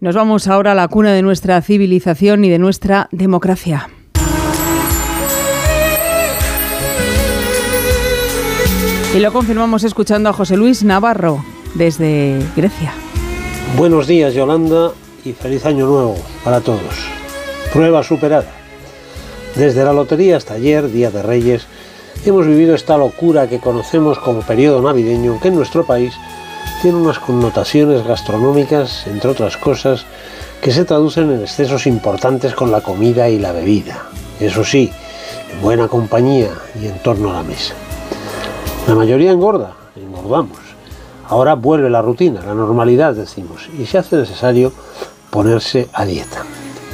Nos vamos ahora a la cuna de nuestra civilización y de nuestra democracia. Y lo confirmamos escuchando a José Luis Navarro desde Grecia. Buenos días Yolanda y feliz año nuevo para todos. Prueba superada. Desde la lotería hasta ayer, Día de Reyes, hemos vivido esta locura que conocemos como periodo navideño, que en nuestro país tiene unas connotaciones gastronómicas, entre otras cosas, que se traducen en excesos importantes con la comida y la bebida. Eso sí, en buena compañía y en torno a la mesa. La mayoría engorda, engordamos. Ahora vuelve la rutina, la normalidad, decimos, y se hace necesario ponerse a dieta.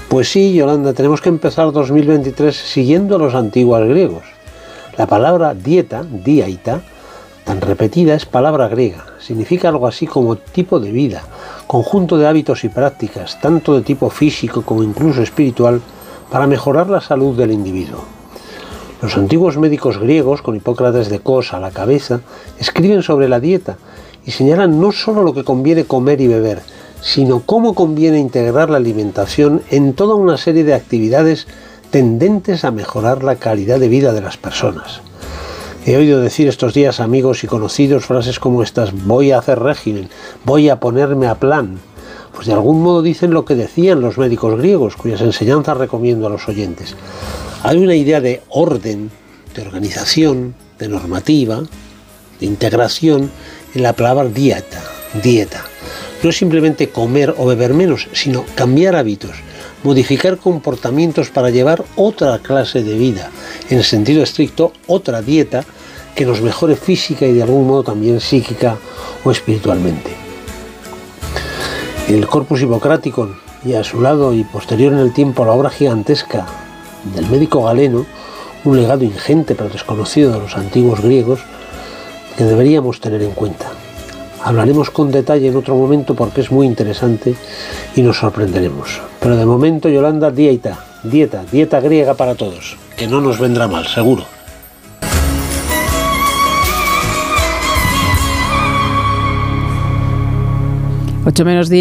Pues sí, Yolanda, tenemos que empezar 2023 siguiendo a los antiguos griegos. La palabra dieta, diaita, repetida, es palabra griega. Significa algo así como tipo de vida, conjunto de hábitos y prácticas, tanto de tipo físico como incluso espiritual, para mejorar la salud del individuo. Los antiguos médicos griegos, con Hipócrates de Cos a la cabeza, escriben sobre la dieta y señalan no solo lo que conviene comer y beber, sino cómo conviene integrar la alimentación en toda una serie de actividades tendentes a mejorar la calidad de vida de las personas. He oído decir estos días amigos y conocidos frases como estas, voy a hacer régimen, voy a ponerme a plan. Pues de algún modo dicen lo que decían los médicos griegos, cuyas enseñanzas recomiendo a los oyentes. Hay una idea de orden, de organización, de normativa, de integración en la palabra dieta, dieta no es simplemente comer o beber menos, sino cambiar hábitos, modificar comportamientos para llevar otra clase de vida, en sentido estricto, otra dieta que nos mejore física y de algún modo también psíquica o espiritualmente. El corpus hipocrático y a su lado y posterior en el tiempo la obra gigantesca del médico galeno, un legado ingente pero desconocido de los antiguos griegos, que deberíamos tener en cuenta. Hablaremos con detalle en otro momento porque es muy interesante y nos sorprenderemos. Pero de momento, Yolanda, dieta, dieta, dieta griega para todos, que no nos vendrá mal, seguro. Ocho menos